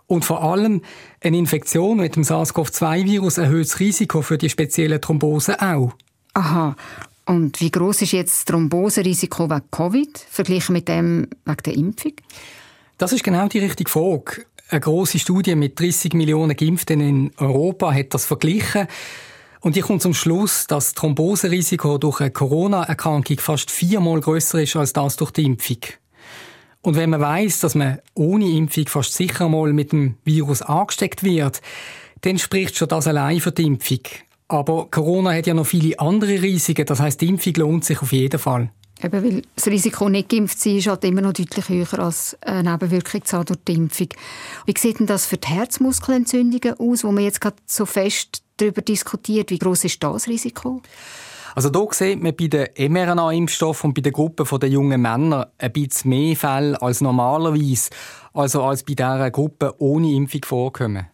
Und vor allem eine Infektion mit dem SARS-CoV-2-Virus erhöht das Risiko für die speziellen Thrombosen auch. Aha. Und wie groß ist jetzt das Thromboserisiko wegen Covid verglichen mit dem wegen der Impfung? Das ist genau die richtige Frage. Eine große Studie mit 30 Millionen Geimpften in Europa hat das verglichen. Und ich komme zum Schluss, dass das Thromboserisiko durch eine Corona-Erkrankung fast viermal größer ist als das durch die Impfung. Und wenn man weiß, dass man ohne Impfung fast sicher mal mit dem Virus angesteckt wird, dann spricht schon das allein für die Impfung. Aber Corona hat ja noch viele andere Risiken. Das heißt, die Impfung lohnt sich auf jeden Fall. Eben, weil das Risiko, nicht geimpft zu sein, ist halt immer noch deutlich höher als eine Nebenwirkung durch die Impfung. Wie sieht denn das für die Herzmuskelentzündungen aus, wo man jetzt gerade so fest darüber diskutiert? Wie groß ist das Risiko? Also hier sieht man bei den mRNA-Impfstoffen und bei der Gruppe der jungen Männer ein bisschen mehr Fälle als normalerweise, also als bei dieser Gruppe ohne Impfung vorkommen.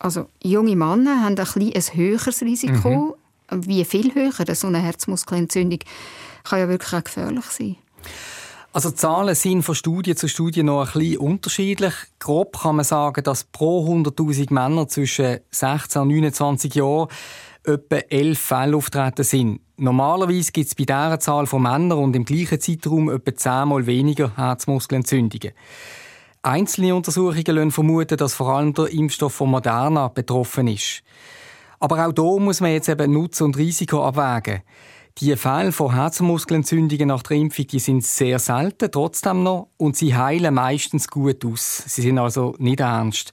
Also junge Männer haben ein, ein höheres Risiko. Mhm. Wie viel höher? So eine Herzmuskelentzündung kann ja wirklich auch gefährlich sein. Also die Zahlen sind von Studie zu Studie noch ein bisschen unterschiedlich. Grob kann man sagen, dass pro 100.000 Männer zwischen 16 und 29 Jahren etwa 11 Fälle auftreten sind. Normalerweise gibt es bei dieser Zahl von Männern und im gleichen Zeitraum etwa 10 Mal weniger Herzmuskelentzündungen. Einzelne Untersuchungen vermuten, dass vor allem der Impfstoff von Moderna betroffen ist. Aber auch hier muss man jetzt eben Nutzen und Risiko abwägen. Die Fälle von Herzmuskelentzündungen nach der Impfung die sind sehr selten, trotzdem noch, und sie heilen meistens gut aus. Sie sind also nicht ernst.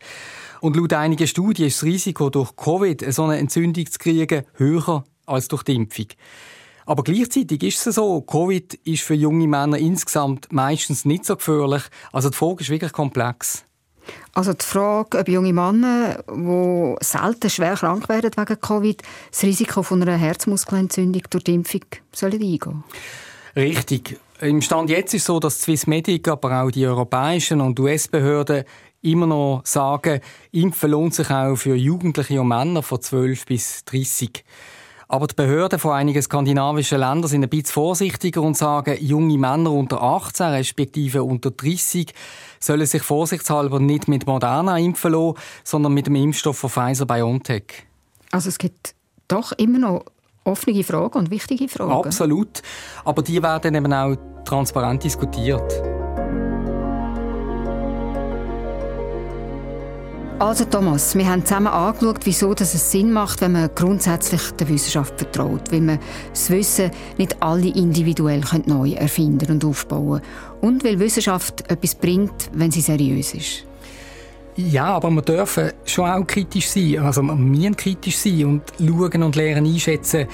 Und laut einigen Studien ist das Risiko, durch Covid eine Entzündung zu kriegen, höher als durch die Impfung. Aber gleichzeitig ist es so, Covid ist für junge Männer insgesamt meistens nicht so gefährlich. Also die Frage ist wirklich komplex. Also die Frage, ob junge Männer, die selten schwer krank werden wegen Covid, das Risiko von einer Herzmuskelentzündung durch die Impfung sollen eingehen Richtig. Im Stand jetzt ist es so, dass Swissmedic, aber auch die europäischen und US-Behörden immer noch sagen, Impfen lohnt sich auch für Jugendliche und Männer von 12 bis 30. Aber die Behörden von einigen skandinavischen Ländern sind ein bisschen vorsichtiger und sagen, junge Männer unter 18 respektive unter 30 sollen sich vorsichtshalber nicht mit Moderna impfen lassen, sondern mit dem Impfstoff von Pfizer-BioNTech. Also es gibt doch immer noch offene Fragen und wichtige Fragen. Absolut. Aber die werden eben auch transparent diskutiert. Also Thomas, wir haben zusammen angeschaut, wieso es Sinn macht, wenn man grundsätzlich der Wissenschaft vertraut, weil man das Wissen nicht alle individuell neu erfinden und aufbauen und weil Wissenschaft etwas bringt, wenn sie seriös ist. Ja, aber wir dürfen schon auch kritisch sein. Also wir müssen kritisch sein und schauen und lernen einschätzen,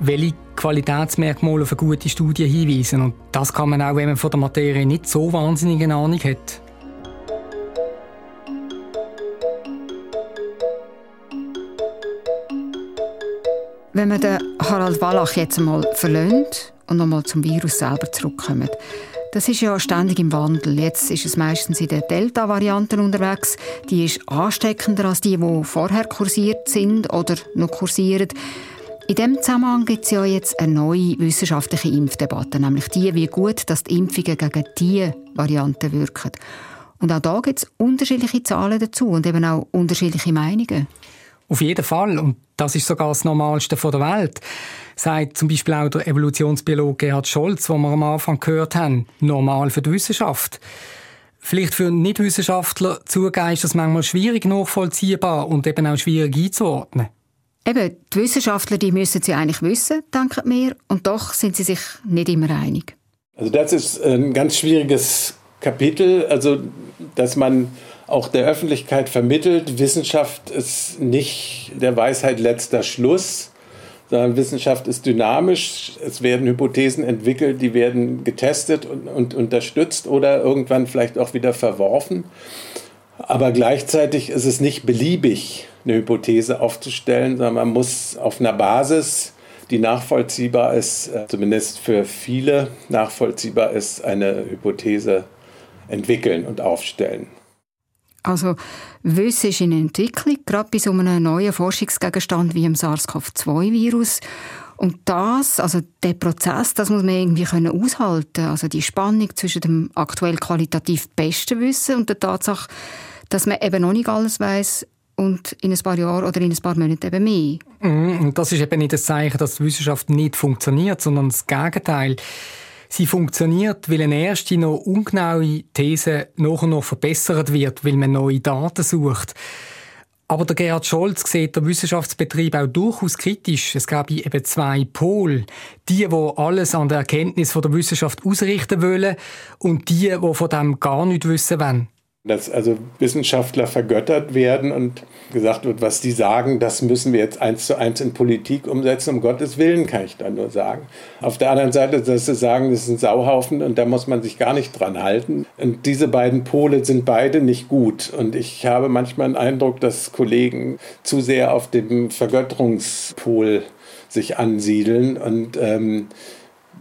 welche Qualitätsmerkmale eine gute Studie hinweisen. Und das kann man auch, wenn man von der Materie nicht so wahnsinnig eine Ahnung hat. Wenn wir den Harald Wallach jetzt einmal verlöhnt und nochmal zum Virus selber zurückkommen. Das ist ja ständig im Wandel. Jetzt ist es meistens in den Delta-Varianten unterwegs. Die ist ansteckender als die, die vorher kursiert sind oder noch kursieren. In diesem Zusammenhang gibt es ja jetzt eine neue wissenschaftliche Impfdebatte, nämlich die, wie gut dass die Impfungen gegen diese Varianten wirken. Und auch da gibt es unterschiedliche Zahlen dazu und eben auch unterschiedliche Meinungen. Auf jeden Fall. Und das ist sogar das Normalste der Welt. Sagt zum Beispiel auch der Evolutionsbiologe Gerhard Scholz, den wir am Anfang gehört haben. Normal für die Wissenschaft. Vielleicht für Nichtwissenschaftler zugeben ist das manchmal schwierig nachvollziehbar und eben auch schwierig einzuordnen. Eben, die Wissenschaftler die müssen sie eigentlich wissen, denken wir, und doch sind sie sich nicht immer einig. Also das ist ein ganz schwieriges Kapitel, also dass man auch der Öffentlichkeit vermittelt, Wissenschaft ist nicht der Weisheit letzter Schluss, sondern Wissenschaft ist dynamisch. Es werden Hypothesen entwickelt, die werden getestet und, und unterstützt oder irgendwann vielleicht auch wieder verworfen. Aber gleichzeitig ist es nicht beliebig, eine Hypothese aufzustellen, sondern man muss auf einer Basis, die nachvollziehbar ist, äh, zumindest für viele nachvollziehbar ist, eine Hypothese entwickeln und aufstellen. Also Wissen ist in Entwicklung, gerade bei so einem neuen Forschungsgegenstand wie dem SARS-CoV-2-Virus. Und das, also der Prozess, das muss man irgendwie können aushalten. Also die Spannung zwischen dem aktuell qualitativ besten Wissen und der Tatsache, dass man eben noch nicht alles weiß und in ein paar Jahren oder in ein paar Monaten eben mehr. Mhm, und das ist eben nicht das Zeichen, dass die Wissenschaft nicht funktioniert, sondern das Gegenteil. Sie funktioniert, weil eine erste noch ungenaue These noch und noch verbessert wird, weil man neue Daten sucht. Aber der Gerhard Scholz sieht der Wissenschaftsbetrieb auch durchaus kritisch. Es gab eben zwei Pole. Die, die alles an der Erkenntnis der Wissenschaft ausrichten wollen und die, die von dem gar nicht wissen wollen dass also Wissenschaftler vergöttert werden und gesagt wird, was die sagen, das müssen wir jetzt eins zu eins in Politik umsetzen. Um Gottes Willen kann ich da nur sagen. Auf der anderen Seite, dass sie sagen, das ist ein Sauhaufen und da muss man sich gar nicht dran halten. Und diese beiden Pole sind beide nicht gut. Und ich habe manchmal den Eindruck, dass Kollegen zu sehr auf dem Vergötterungspol sich ansiedeln und ähm,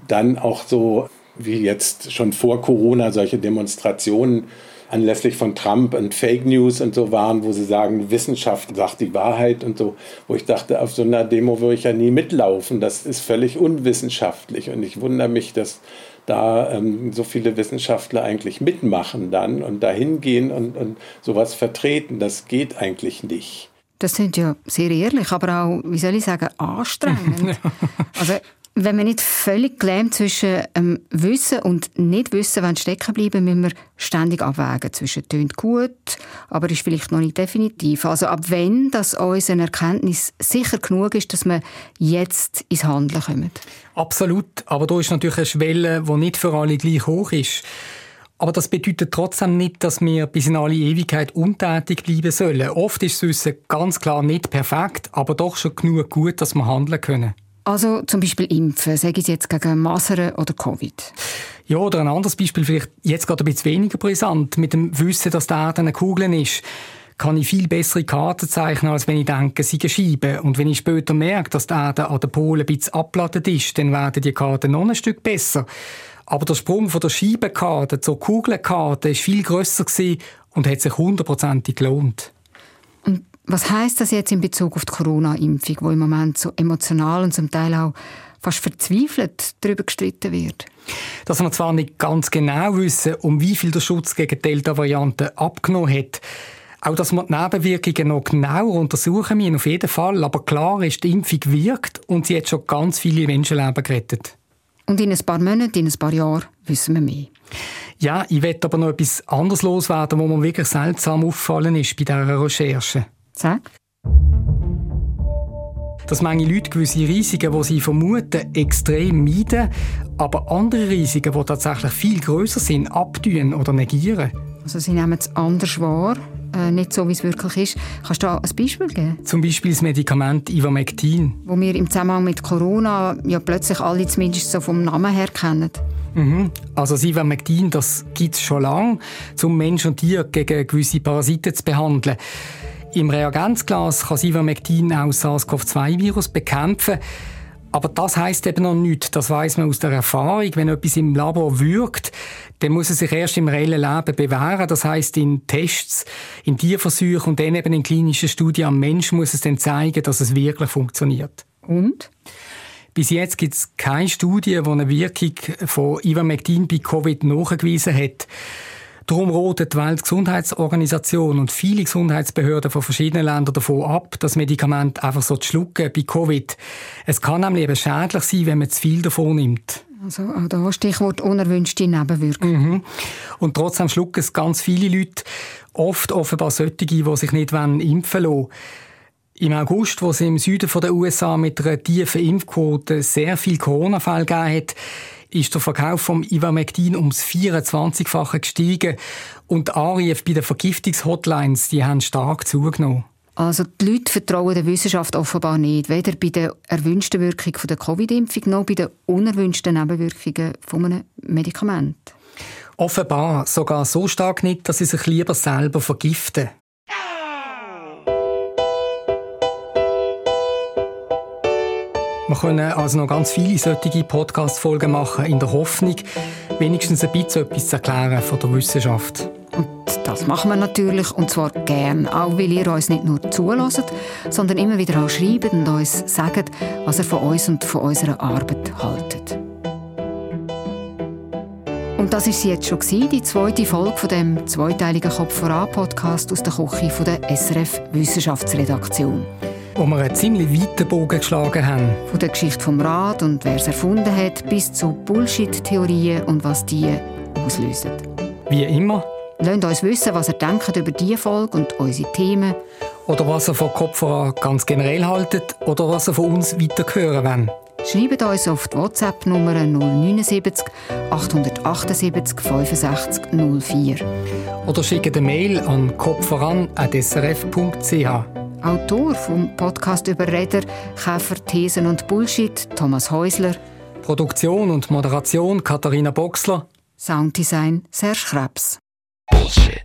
dann auch so wie jetzt schon vor Corona solche Demonstrationen anlässlich von Trump und Fake News und so waren, wo sie sagen, Wissenschaft sagt die Wahrheit und so, wo ich dachte, auf so einer Demo würde ich ja nie mitlaufen. Das ist völlig unwissenschaftlich und ich wundere mich, dass da ähm, so viele Wissenschaftler eigentlich mitmachen dann und dahin gehen und, und sowas vertreten. Das geht eigentlich nicht. Das sind ja sehr ehrlich, aber auch, wie soll ich sagen, [LAUGHS] anstrengend. also wenn wir nicht völlig gelähmt zwischen ähm, Wissen und Nicht-Wissen stecken bleiben, müssen wir ständig abwägen zwischen tönt gut, aber ist vielleicht noch nicht definitiv. Also ab wenn, dass unsere Erkenntnis sicher genug ist, dass wir jetzt ins Handeln kommen. Absolut, aber da ist natürlich eine Schwelle, die nicht für alle gleich hoch ist. Aber das bedeutet trotzdem nicht, dass wir bis in alle Ewigkeit untätig bleiben sollen. Oft ist das Wissen ganz klar nicht perfekt, aber doch schon genug gut, dass wir handeln können. Also zum Beispiel impfen, sage ich jetzt gegen Masern oder Covid. Ja, oder ein anderes Beispiel, vielleicht jetzt gerade ein bisschen weniger brisant, mit dem Wissen, dass die Erde eine Kugel ist kann ich viel bessere Karten zeichnen, als wenn ich denke, sie schreiben. Und wenn ich später merke, dass die Erde an der Pole ein bisschen abgeladen ist, dann werden die Karten noch ein Stück besser. Aber der Sprung von der Scheibenkarte zur Kugelkarte ist viel grösser und hat sich hundertprozentig gelohnt. Was heißt das jetzt in Bezug auf die Corona-Impfung, wo im Moment so emotional und zum Teil auch fast verzweifelt darüber gestritten wird? Dass wir zwar nicht ganz genau wissen, um wie viel der Schutz gegen Delta-Varianten abgenommen hat, auch, dass wir die Nebenwirkungen noch genauer untersuchen müssen, auf jeden Fall. Aber klar ist, die Impfung wirkt und sie hat schon ganz viele Menschenleben gerettet. Und in ein paar Monaten, in ein paar Jahren wissen wir mehr. Ja, ich werde aber noch etwas anderes loswerden, wo mir wirklich seltsam auffallen ist bei dieser Recherche. Sag. Dass manche Leute gewisse Risiken, die sie vermuten, extrem meiden, aber andere Risiken, die tatsächlich viel größer sind, abtun oder negieren. Also sie nehmen es anders wahr, äh, nicht so, wie es wirklich ist. Kannst du da ein Beispiel geben? Zum Beispiel das Medikament Ivermectin. Wo wir im Zusammenhang mit Corona ja plötzlich alle zumindest so vom Namen her kennen. Mhm. Also das Ivermectin, das gibt es schon lange, um Mensch und Tier gegen gewisse Parasiten zu behandeln. Im Reagenzglas kann das Ivermectin auch SARS-CoV-2-Virus bekämpfen. Aber das heißt eben noch nichts. Das weiß man aus der Erfahrung. Wenn etwas im Labor wirkt, dann muss es sich erst im reellen Leben bewähren. Das heißt in Tests, in Tierversuchen und dann eben in klinischen Studien am Mensch muss es dann zeigen, dass es wirklich funktioniert. Und? Bis jetzt gibt es keine Studie, die eine Wirkung von Ivermectin bei Covid nachgewiesen hat. Darum rotet die Weltgesundheitsorganisation und viele Gesundheitsbehörden von verschiedenen Ländern davon ab, das Medikament einfach so zu schlucken bei Covid. Es kann nämlich eben schädlich sein, wenn man zu viel davon nimmt. Also auch da Stichwort unerwünschte Nebenwirkungen. Mhm. Und trotzdem schlucken es ganz viele Leute, oft offenbar solche, die sich nicht impfen lassen im August, wo es im Süden der USA mit einer tiefen Impfquote sehr viel Corona-Fälle gegeben hat, ist der Verkauf vom Ivermectin ums 24-fache gestiegen und die Anrufe bei den Vergiftungshotlines, die haben stark zugenommen. Also die Leute vertrauen der Wissenschaft offenbar nicht, weder bei der erwünschten Wirkung der Covid-Impfung noch bei den unerwünschten Nebenwirkungen von einem Medikament. Offenbar sogar so stark nicht, dass sie sich lieber selber vergiften. Wir können also noch ganz viele solche Podcast-Folgen machen, in der Hoffnung, wenigstens ein bisschen etwas zu erklären von der Wissenschaft. Und das machen wir natürlich, und zwar gern, auch weil ihr uns nicht nur zulässt, sondern immer wieder auch schreibt und uns sagt, was ihr von uns und von unserer Arbeit haltet. Und das ist sie jetzt schon die zweite Folge von dem zweiteiligen Kopf voran Podcast aus der Küche von der SRF Wissenschaftsredaktion wo wir einen ziemlich weiten Bogen geschlagen haben. Von der Geschichte vom Rad und wer es erfunden hat, bis zu Bullshit-Theorien und was die auslösen. Wie immer. Lasst uns wissen, was ihr denkt über diese Folge und unsere Themen. Oder was ihr von Kopfhörer ganz generell haltet oder was ihr von uns weiter hören wollt. Schreibt uns auf die WhatsApp-Nummer 079 878 65 04. Oder schickt eine Mail an kopfvoran.srf.ch. Autor vom Podcast über Räder, Käfer, Thesen und Bullshit, Thomas Häusler. Produktion und Moderation Katharina Boxler. Sounddesign Serge Krebs. Bullshit.